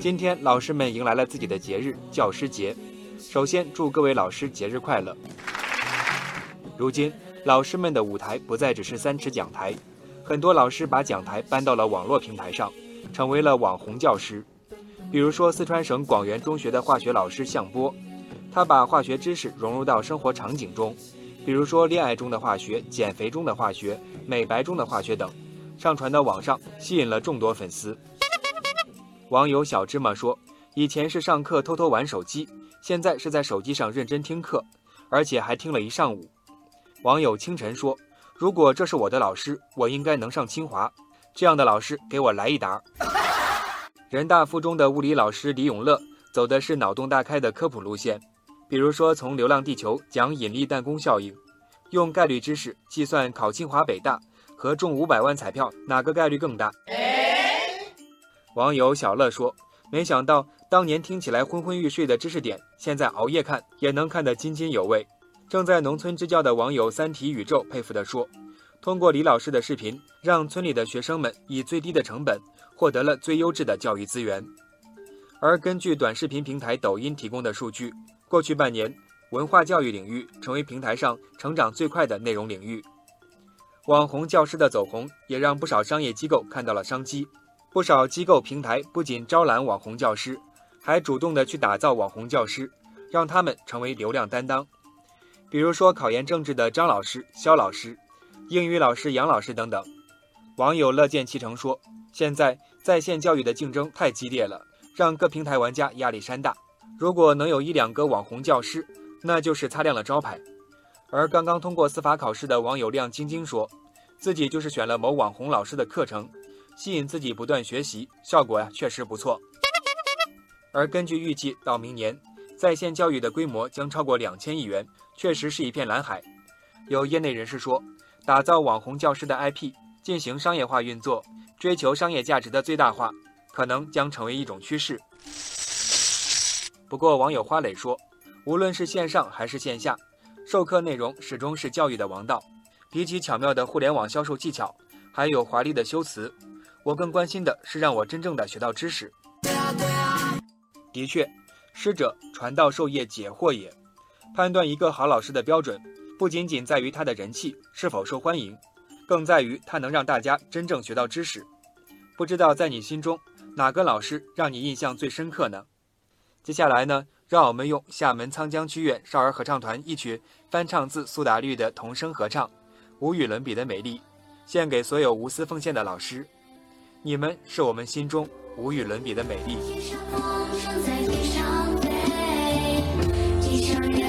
今天，老师们迎来了自己的节日——教师节。首先，祝各位老师节日快乐。如今，老师们的舞台不再只是三尺讲台，很多老师把讲台搬到了网络平台上，成为了网红教师。比如说，四川省广元中学的化学老师向波，他把化学知识融入到生活场景中，比如说恋爱中的化学、减肥中的化学、美白中的化学等，上传到网上，吸引了众多粉丝。网友小芝麻说：“以前是上课偷偷玩手机，现在是在手机上认真听课，而且还听了一上午。”网友清晨说：“如果这是我的老师，我应该能上清华。这样的老师，给我来一沓。”人大附中的物理老师李永乐走的是脑洞大开的科普路线，比如说从《流浪地球》讲引力弹弓效应，用概率知识计算考清华北大和中五百万彩票哪个概率更大。网友小乐说：“没想到当年听起来昏昏欲睡的知识点，现在熬夜看也能看得津津有味。”正在农村支教的网友三体宇宙佩服地说：“通过李老师的视频，让村里的学生们以最低的成本。”获得了最优质的教育资源，而根据短视频平台抖音提供的数据，过去半年，文化教育领域成为平台上成长最快的内容领域。网红教师的走红，也让不少商业机构看到了商机。不少机构平台不仅招揽网红教师，还主动的去打造网红教师，让他们成为流量担当。比如说，考研政治的张老师、肖老师，英语老师杨老师等等。网友乐见其成说：“现在在线教育的竞争太激烈了，让各平台玩家压力山大。如果能有一两个网红教师，那就是擦亮了招牌。”而刚刚通过司法考试的网友亮晶晶说：“自己就是选了某网红老师的课程，吸引自己不断学习，效果呀确实不错。”而根据预计，到明年，在线教育的规模将超过两千亿元，确实是一片蓝海。有业内人士说：“打造网红教师的 IP。”进行商业化运作，追求商业价值的最大化，可能将成为一种趋势。不过，网友花蕾说，无论是线上还是线下，授课内容始终是教育的王道。比起巧妙的互联网销售技巧，还有华丽的修辞，我更关心的是让我真正的学到知识。的确，师者，传道授业解惑也。判断一个好老师的标准，不仅仅在于他的人气是否受欢迎。更在于他能让大家真正学到知识。不知道在你心中哪个老师让你印象最深刻呢？接下来呢，让我们用厦门沧江区院少儿合唱团一曲翻唱自苏打绿的童声合唱《无与伦比的美丽》，献给所有无私奉献的老师，你们是我们心中无与伦比的美丽。风在上飞人